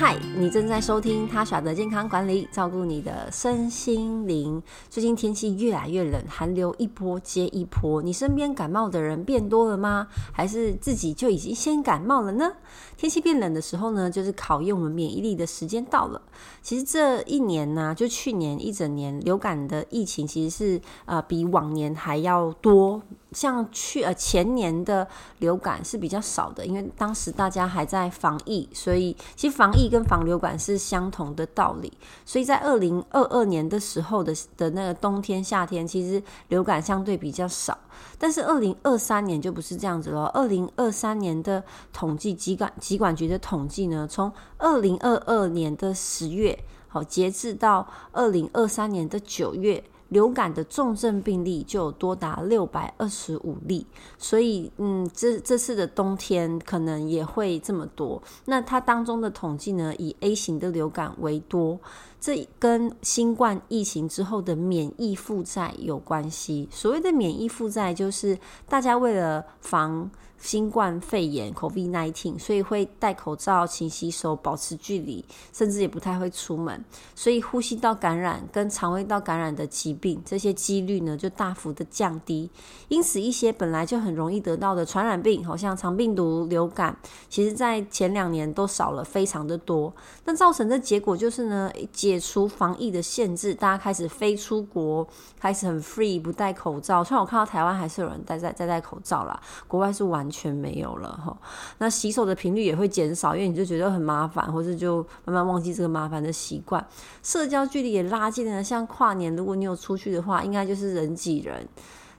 嗨，你正在收听他耍的健康管理，照顾你的身心灵。最近天气越来越冷，寒流一波接一波，你身边感冒的人变多了吗？还是自己就已经先感冒了呢？天气变冷的时候呢，就是考验我们免疫力的时间到了。其实这一年呢、就去年一整年，流感的疫情其实是呃比往年还要多。像去呃前年的流感是比较少的，因为当时大家还在防疫，所以其实防疫跟防流感是相同的道理。所以在二零二二年的时候的的那个冬天夏天，其实流感相对比较少。但是二零二三年就不是这样子了。二零二三年的统计，疾管疾管局的统计呢，从二零二二年的十月，好截至到二零二三年的九月。流感的重症病例就多达六百二十五例，所以嗯，这这次的冬天可能也会这么多。那它当中的统计呢，以 A 型的流感为多，这跟新冠疫情之后的免疫负债有关系。所谓的免疫负债，就是大家为了防新冠肺炎 （COVID-19），所以会戴口罩、勤洗手、保持距离，甚至也不太会出门。所以呼吸道感染跟肠胃道感染的疾病，这些几率呢就大幅的降低。因此，一些本来就很容易得到的传染病，好像肠病毒、流感，其实在前两年都少了非常的多。那造成的结果就是呢，解除防疫的限制，大家开始飞出国，开始很 free，不戴口罩。虽然我看到台湾还是有人戴在在戴口罩啦，国外是完。全没有了哈，那洗手的频率也会减少，因为你就觉得很麻烦，或是就慢慢忘记这个麻烦的习惯。社交距离也拉近了，像跨年，如果你有出去的话，应该就是人挤人。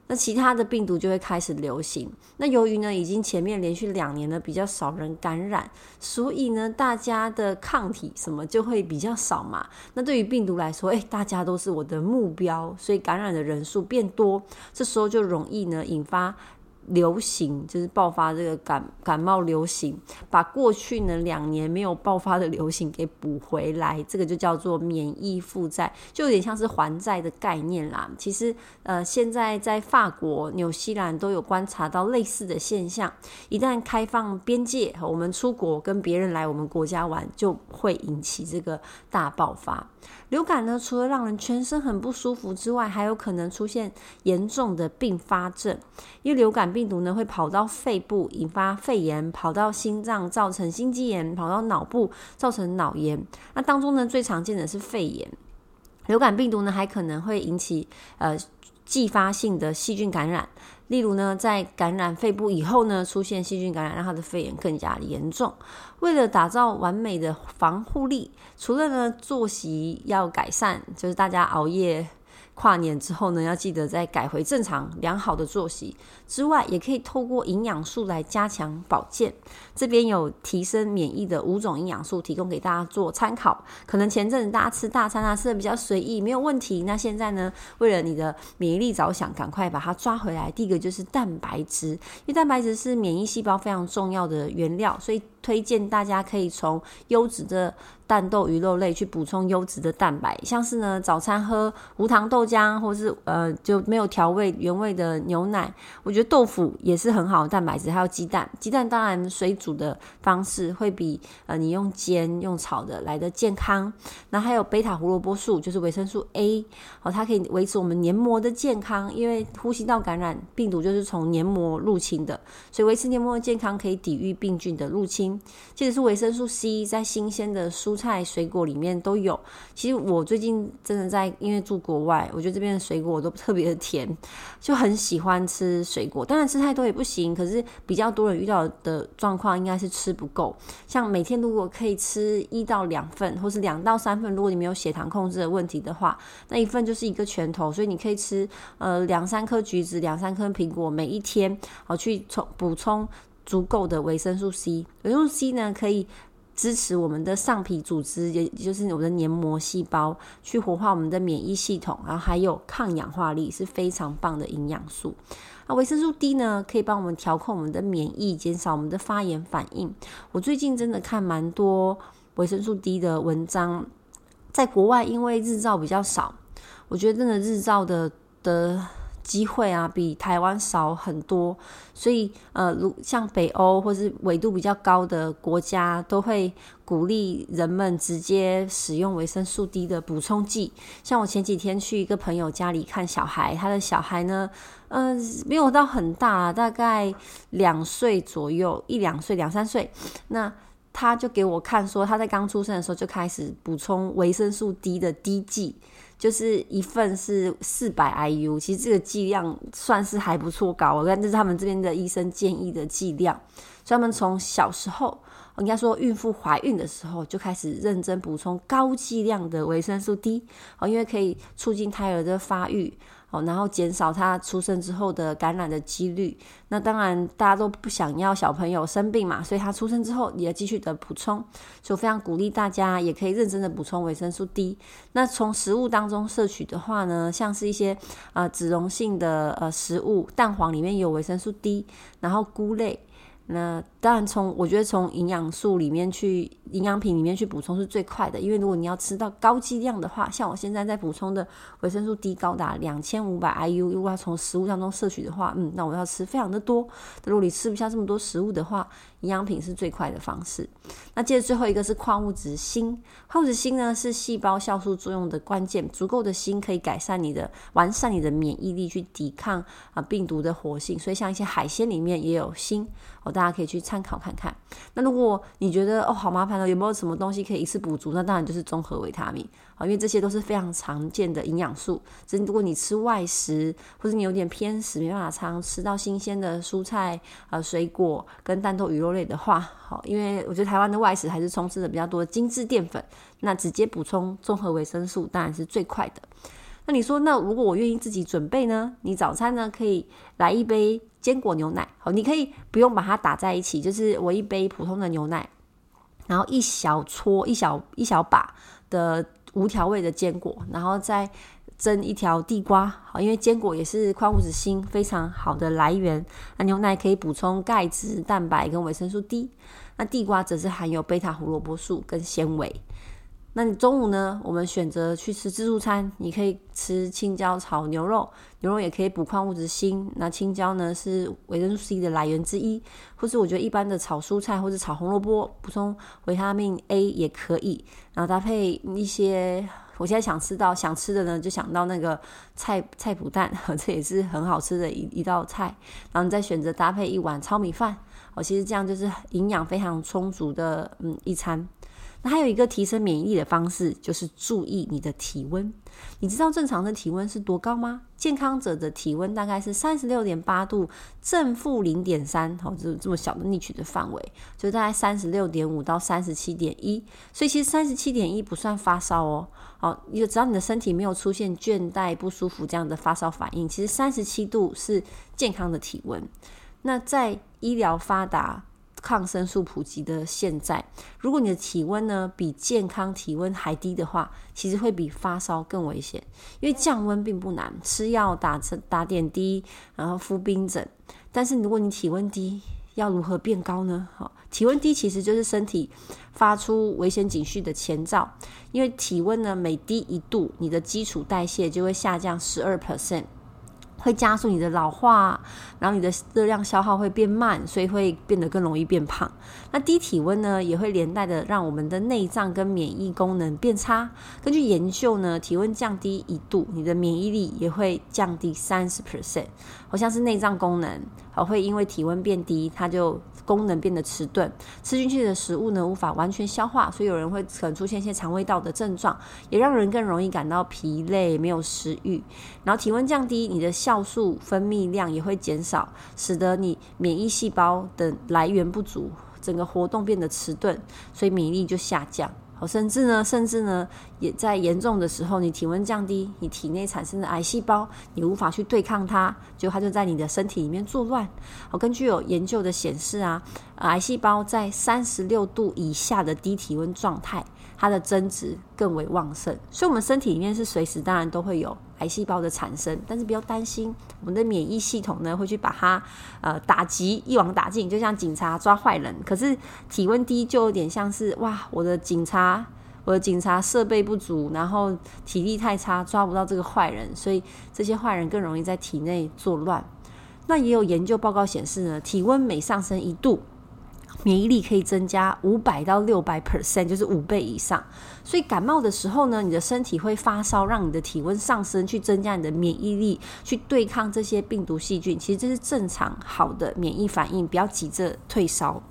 那其他的病毒就会开始流行。那由于呢，已经前面连续两年呢比较少人感染，所以呢，大家的抗体什么就会比较少嘛。那对于病毒来说，哎，大家都是我的目标，所以感染的人数变多，这时候就容易呢引发。流行就是爆发这个感感冒流行，把过去呢两年没有爆发的流行给补回来，这个就叫做免疫负债，就有点像是还债的概念啦。其实呃，现在在法国、纽西兰都有观察到类似的现象。一旦开放边界，我们出国跟别人来我们国家玩，就会引起这个大爆发。流感呢，除了让人全身很不舒服之外，还有可能出现严重的并发症，因为流感病毒呢会跑到肺部引发肺炎，跑到心脏造成心肌炎，跑到脑部造成脑炎。那当中呢最常见的是肺炎。流感病毒呢还可能会引起呃继发性的细菌感染。例如呢，在感染肺部以后呢，出现细菌感染，让他的肺炎更加严重。为了打造完美的防护力，除了呢作息要改善，就是大家熬夜。跨年之后呢，要记得再改回正常良好的作息之外，也可以透过营养素来加强保健。这边有提升免疫的五种营养素，提供给大家做参考。可能前阵子大家吃大餐啊，吃的比较随意，没有问题。那现在呢，为了你的免疫力着想，赶快把它抓回来。第一个就是蛋白质，因为蛋白质是免疫细胞非常重要的原料，所以推荐大家可以从优质的。蛋豆鱼肉类去补充优质的蛋白，像是呢早餐喝无糖豆浆，或是呃就没有调味原味的牛奶。我觉得豆腐也是很好的蛋白质，还有鸡蛋。鸡蛋当然水煮的方式会比呃你用煎用炒的来的健康。那还有贝塔胡萝卜素，就是维生素 A，哦，它可以维持我们黏膜的健康，因为呼吸道感染病毒就是从黏膜入侵的，所以维持黏膜的健康可以抵御病菌的入侵。其实是维生素 C，在新鲜的蔬菜水果里面都有。其实我最近真的在，因为住国外，我觉得这边的水果都特别的甜，就很喜欢吃水果。当然吃太多也不行，可是比较多人遇到的状况应该是吃不够。像每天如果可以吃一到两份，或是两到三份，如果你没有血糖控制的问题的话，那一份就是一个拳头，所以你可以吃呃两三颗橘子，两三颗苹果，每一天好去充补充足够的维生素 C。维生素 C 呢可以。支持我们的上皮组织，也就是我们的黏膜细胞，去活化我们的免疫系统，然后还有抗氧化力，是非常棒的营养素。那维生素 D 呢，可以帮我们调控我们的免疫，减少我们的发炎反应。我最近真的看蛮多维生素 D 的文章，在国外因为日照比较少，我觉得真的日照的的。机会啊，比台湾少很多，所以呃，如像北欧或是纬度比较高的国家，都会鼓励人们直接使用维生素 D 的补充剂。像我前几天去一个朋友家里看小孩，他的小孩呢，呃，没有到很大，大概两岁左右，一两岁，两三岁，那。他就给我看说，他在刚出生的时候就开始补充维生素 D 的滴剂，就是一份是四百 IU，其实这个剂量算是还不错高，我看这是他们这边的医生建议的剂量。专门从小时候，应该说孕妇怀孕的时候就开始认真补充高剂量的维生素 D，哦，因为可以促进胎儿的发育。哦，然后减少他出生之后的感染的几率。那当然，大家都不想要小朋友生病嘛，所以他出生之后也继续的补充。所以我非常鼓励大家也可以认真的补充维生素 D。那从食物当中摄取的话呢，像是一些呃脂溶性的呃食物，蛋黄里面有维生素 D，然后菇类。那当然，从我觉得从营养素里面去，营养品里面去补充是最快的。因为如果你要吃到高剂量的话，像我现在在补充的维生素 D 高达两千五百 IU，如果要从食物当中摄取的话，嗯，那我要吃非常的多。如果你吃不下这么多食物的话，营养品是最快的方式。那接着最后一个是矿物质锌，矿物质锌呢是细胞酵素作用的关键，足够的锌可以改善你的、完善你的免疫力，去抵抗啊病毒的活性。所以像一些海鲜里面也有锌。哦，大家可以去参考看看。那如果你觉得哦好麻烦了，有没有什么东西可以一次补足？那当然就是综合维他命啊，因为这些都是非常常见的营养素。只是如果你吃外食，或者你有点偏食，没办法常吃到新鲜的蔬菜、呃水果跟蛋豆鱼肉类的话，好，因为我觉得台湾的外食还是充斥着比较多精致淀粉，那直接补充综合维生素当然是最快的。那你说，那如果我愿意自己准备呢？你早餐呢可以来一杯坚果牛奶，好，你可以不用把它打在一起，就是我一杯普通的牛奶，然后一小撮、一小一小把的无调味的坚果，然后再蒸一条地瓜，好，因为坚果也是矿物质锌非常好的来源。那牛奶可以补充钙质、蛋白跟维生素 D，那地瓜则是含有贝塔胡萝卜素跟纤维。那你中午呢？我们选择去吃自助餐，你可以吃青椒炒牛肉，牛肉也可以补矿物质锌。那青椒呢是维生素 C 的来源之一，或是我觉得一般的炒蔬菜或者炒红萝卜补充维他命 A 也可以。然后搭配一些，我现在想吃到想吃的呢，就想到那个菜菜脯蛋，这也是很好吃的一一道菜。然后你再选择搭配一碗糙米饭，哦，其实这样就是营养非常充足的嗯一餐。那还有一个提升免疫力的方式，就是注意你的体温。你知道正常的体温是多高吗？健康者的体温大概是三十六点八度，正负零点三，好，这这么小的 niche 的范围，就大概三十六点五到三十七点一。所以其实三十七点一不算发烧哦。好，你就只要你的身体没有出现倦怠、不舒服这样的发烧反应，其实三十七度是健康的体温。那在医疗发达。抗生素普及的现在，如果你的体温呢比健康体温还低的话，其实会比发烧更危险。因为降温并不难，吃药打针打点滴，然后敷冰枕。但是如果你体温低，要如何变高呢？好，体温低其实就是身体发出危险警讯的前兆。因为体温呢每低一度，你的基础代谢就会下降十二 percent。会加速你的老化，然后你的热量消耗会变慢，所以会变得更容易变胖。那低体温呢，也会连带的让我们的内脏跟免疫功能变差。根据研究呢，体温降低一度，你的免疫力也会降低三十 percent。好像是内脏功能，好会因为体温变低，它就功能变得迟钝，吃进去的食物呢无法完全消化，所以有人会可能出现一些肠胃道的症状，也让人更容易感到疲累、没有食欲。然后体温降低，你的消酵素分泌量也会减少，使得你免疫细胞的来源不足，整个活动变得迟钝，所以免疫力就下降。好甚至呢，甚至呢，也在严重的时候，你体温降低，你体内产生的癌细胞，你无法去对抗它，就它就在你的身体里面作乱。好，根据有研究的显示啊，癌细胞在三十六度以下的低体温状态，它的增殖更为旺盛。所以，我们身体里面是随时当然都会有癌细胞的产生，但是不要担心，我们的免疫系统呢会去把它呃打击，一网打尽，就像警察抓坏人。可是体温低就有点像是哇，我的警察。我的警察设备不足，然后体力太差，抓不到这个坏人，所以这些坏人更容易在体内作乱。那也有研究报告显示呢，体温每上升一度，免疫力可以增加五百到六百 percent，就是五倍以上。所以感冒的时候呢，你的身体会发烧，让你的体温上升，去增加你的免疫力，去对抗这些病毒细菌。其实这是正常好的免疫反应，不要急着退烧。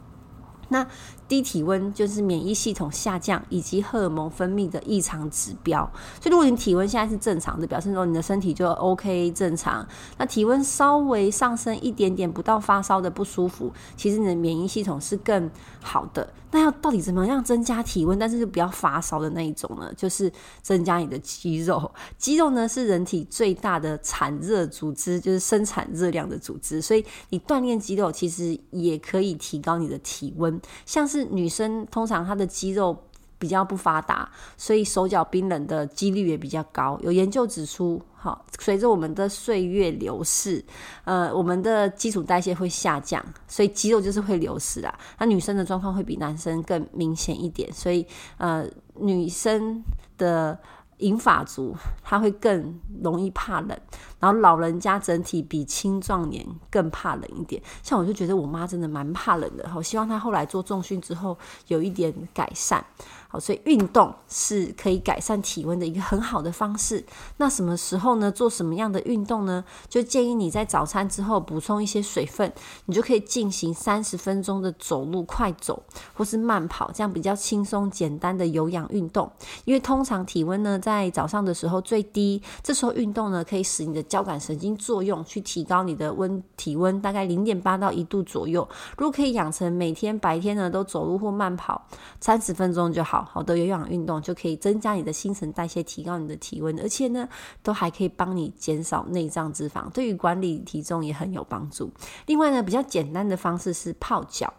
那低体温就是免疫系统下降以及荷尔蒙分泌的异常指标。所以，如果你体温现在是正常的，表示说你的身体就 OK 正常。那体温稍微上升一点点，不到发烧的不舒服，其实你的免疫系统是更好的。那要到底怎么样增加体温，但是就不要发烧的那一种呢？就是增加你的肌肉。肌肉呢是人体最大的产热组织，就是生产热量的组织。所以你锻炼肌肉，其实也可以提高你的体温。像是是女生通常她的肌肉比较不发达，所以手脚冰冷的几率也比较高。有研究指出，好，随着我们的岁月流逝，呃，我们的基础代谢会下降，所以肌肉就是会流失啊。那女生的状况会比男生更明显一点，所以呃，女生的。银发族他会更容易怕冷，然后老人家整体比青壮年更怕冷一点。像我就觉得我妈真的蛮怕冷的，我希望她后来做重训之后有一点改善。好，所以运动是可以改善体温的一个很好的方式。那什么时候呢？做什么样的运动呢？就建议你在早餐之后补充一些水分，你就可以进行三十分钟的走路快走或是慢跑，这样比较轻松简单的有氧运动。因为通常体温呢在早上的时候最低，这时候运动呢可以使你的交感神经作用，去提高你的温体温大概零点八到一度左右。如果可以养成每天白天呢都走路或慢跑三十分钟就好。好的有氧运动就可以增加你的新陈代谢，提高你的体温，而且呢，都还可以帮你减少内脏脂肪，对于管理体重也很有帮助。另外呢，比较简单的方式是泡脚。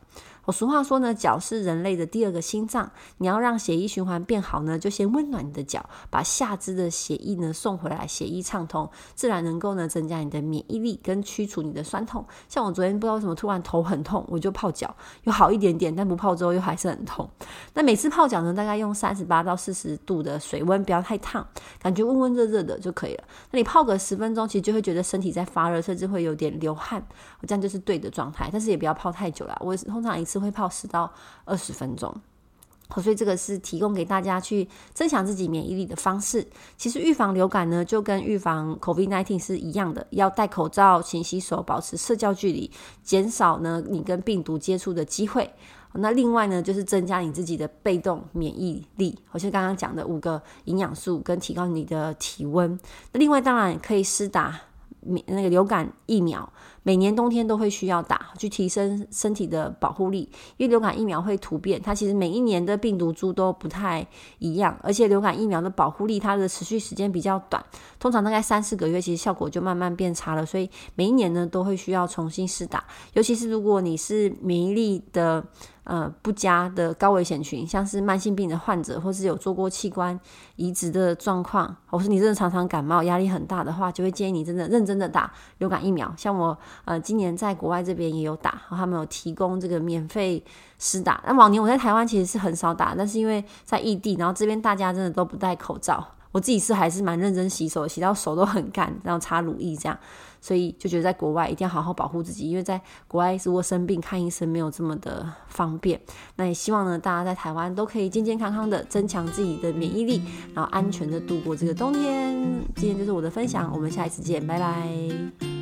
我俗话说呢，脚是人类的第二个心脏。你要让血液循环变好呢，就先温暖你的脚，把下肢的血液呢送回来，血液畅通，自然能够呢增加你的免疫力跟驱除你的酸痛。像我昨天不知道为什么突然头很痛，我就泡脚，又好一点点，但不泡之后又还是很痛。那每次泡脚呢，大概用三十八到四十度的水温，不要太烫，感觉温温热热的就可以了。那你泡个十分钟，其实就会觉得身体在发热，甚至会有点流汗，这样就是对的状态。但是也不要泡太久了，我通常一次。会泡十到二十分钟，所以这个是提供给大家去增强自己免疫力的方式。其实预防流感呢，就跟预防 COVID-19 是一样的，要戴口罩、勤洗手、保持社交距离，减少呢你跟病毒接触的机会。那另外呢，就是增加你自己的被动免疫力，好像刚刚讲的五个营养素，跟提高你的体温。那另外当然可以施打免。那个流感疫苗每年冬天都会需要打，去提升身体的保护力。因为流感疫苗会突变，它其实每一年的病毒株都不太一样，而且流感疫苗的保护力它的持续时间比较短，通常大概三四个月，其实效果就慢慢变差了。所以每一年呢都会需要重新试打，尤其是如果你是免疫力的。呃，不佳的高危险群，像是慢性病的患者，或是有做过器官移植的状况，或是你真的常常感冒、压力很大的话，就会建议你真的认真的打流感疫苗。像我，呃，今年在国外这边也有打，他们有提供这个免费施打。那往年我在台湾其实是很少打，但是因为在异地，然后这边大家真的都不戴口罩。我自己是还是蛮认真洗手，洗到手都很干，然后擦乳液这样，所以就觉得在国外一定要好好保护自己，因为在国外如果生病看医生没有这么的方便。那也希望呢，大家在台湾都可以健健康康的增强自己的免疫力，然后安全的度过这个冬天。今天就是我的分享，我们下一次见，拜拜。